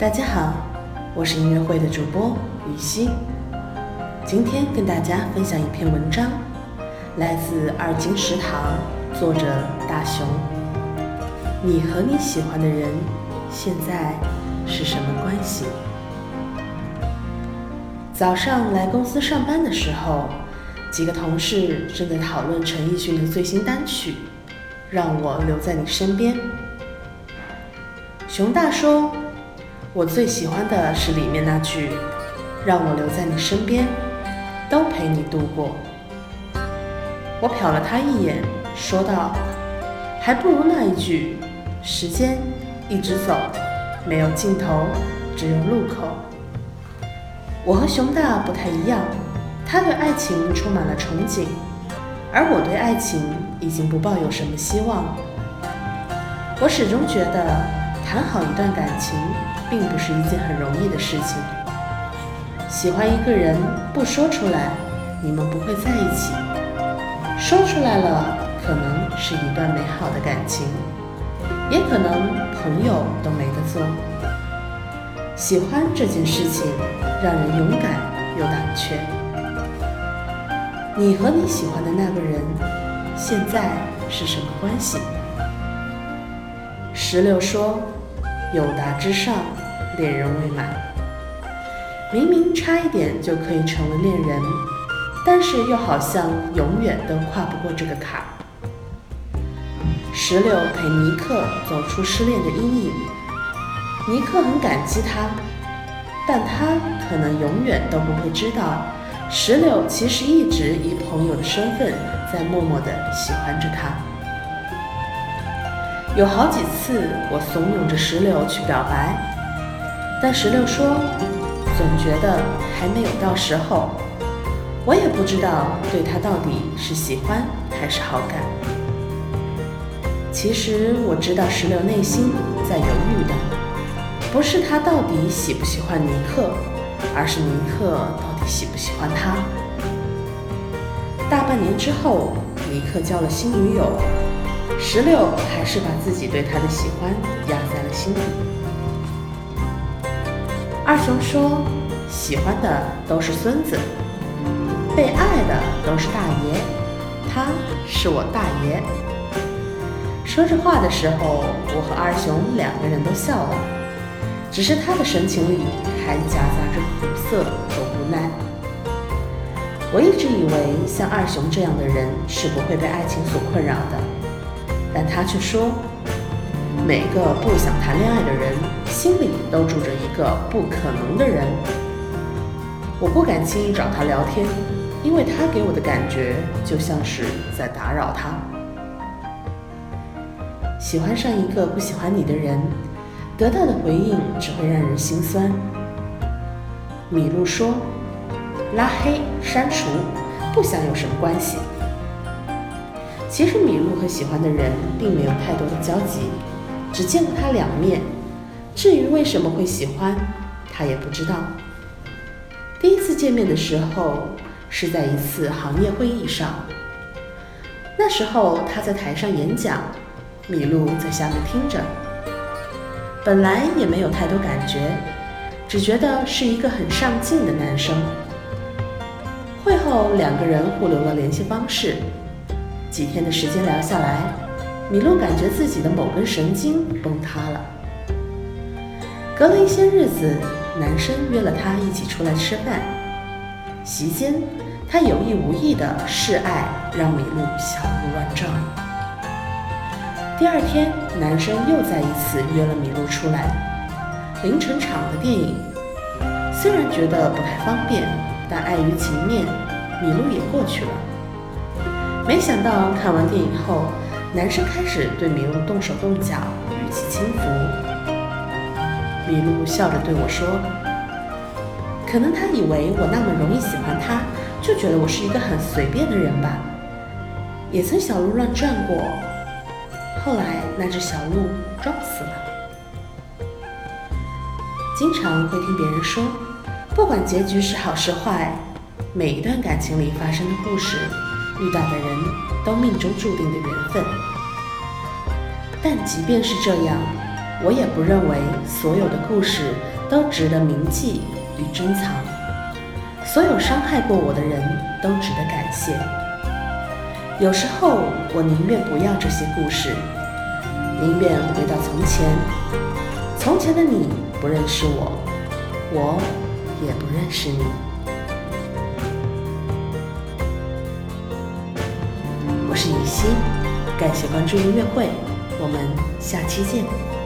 大家好，我是音乐会的主播雨熙，今天跟大家分享一篇文章，来自二金食堂，作者大熊。你和你喜欢的人现在是什么关系？早上来公司上班的时候，几个同事正在讨论陈奕迅的最新单曲《让我留在你身边》。熊大说：“我最喜欢的是里面那句‘让我留在你身边，都陪你度过’。”我瞟了他一眼，说道：“还不如那一句‘时间一直走，没有尽头，只有路口’。”我和熊大不太一样，他对爱情充满了憧憬，而我对爱情已经不抱有什么希望。我始终觉得。谈好一段感情，并不是一件很容易的事情。喜欢一个人，不说出来，你们不会在一起；说出来了，可能是一段美好的感情，也可能朋友都没得做。喜欢这件事情，让人勇敢又胆怯。你和你喜欢的那个人，现在是什么关系？石榴说。友达之上，恋人未满。明明差一点就可以成为恋人，但是又好像永远都跨不过这个坎。石榴陪尼克走出失恋的阴影，尼克很感激他，但他可能永远都不会知道，石榴其实一直以朋友的身份在默默地喜欢着他。有好几次，我怂恿着石榴去表白，但石榴说，总觉得还没有到时候。我也不知道对他到底是喜欢还是好感。其实我知道石榴内心在犹豫的，不是他到底喜不喜欢尼克，而是尼克到底喜不喜欢他。大半年之后，尼克交了新女友。石榴还是把自己对他的喜欢压在了心底。二熊说：“喜欢的都是孙子，被爱的都是大爷，他是我大爷。”说这话的时候，我和二熊两个人都笑了，只是他的神情里还夹杂着苦涩和无奈。我一直以为像二熊这样的人是不会被爱情所困扰的。但他却说，每个不想谈恋爱的人心里都住着一个不可能的人。我不敢轻易找他聊天，因为他给我的感觉就像是在打扰他。喜欢上一个不喜欢你的人，得到的回应只会让人心酸。米露说：“拉黑、删除，不想有什么关系。”其实米露和喜欢的人并没有太多的交集，只见过他两面。至于为什么会喜欢，他也不知道。第一次见面的时候是在一次行业会议上，那时候他在台上演讲，米露在下面听着。本来也没有太多感觉，只觉得是一个很上进的男生。会后两个人互留了联系方式。几天的时间聊下来，米露感觉自己的某根神经崩塌了。隔了一些日子，男生约了她一起出来吃饭。席间，他有意无意的示爱，让米露小鹿乱撞。第二天，男生又再一次约了米露出来，凌晨场的电影。虽然觉得不太方便，但碍于情面，米露也过去了。没想到看完电影后，男生开始对米露动手动脚，语气轻浮。米露笑着对我说：“可能他以为我那么容易喜欢他，就觉得我是一个很随便的人吧。也曾小鹿乱撞过，后来那只小鹿撞死了。经常会听别人说，不管结局是好是坏，每一段感情里发生的故事。”遇到的人都命中注定的缘分，但即便是这样，我也不认为所有的故事都值得铭记与珍藏，所有伤害过我的人都值得感谢。有时候，我宁愿不要这些故事，宁愿回到从前。从前的你不认识我，我也不认识你。是雨欣，感谢关注音乐会，我们下期见。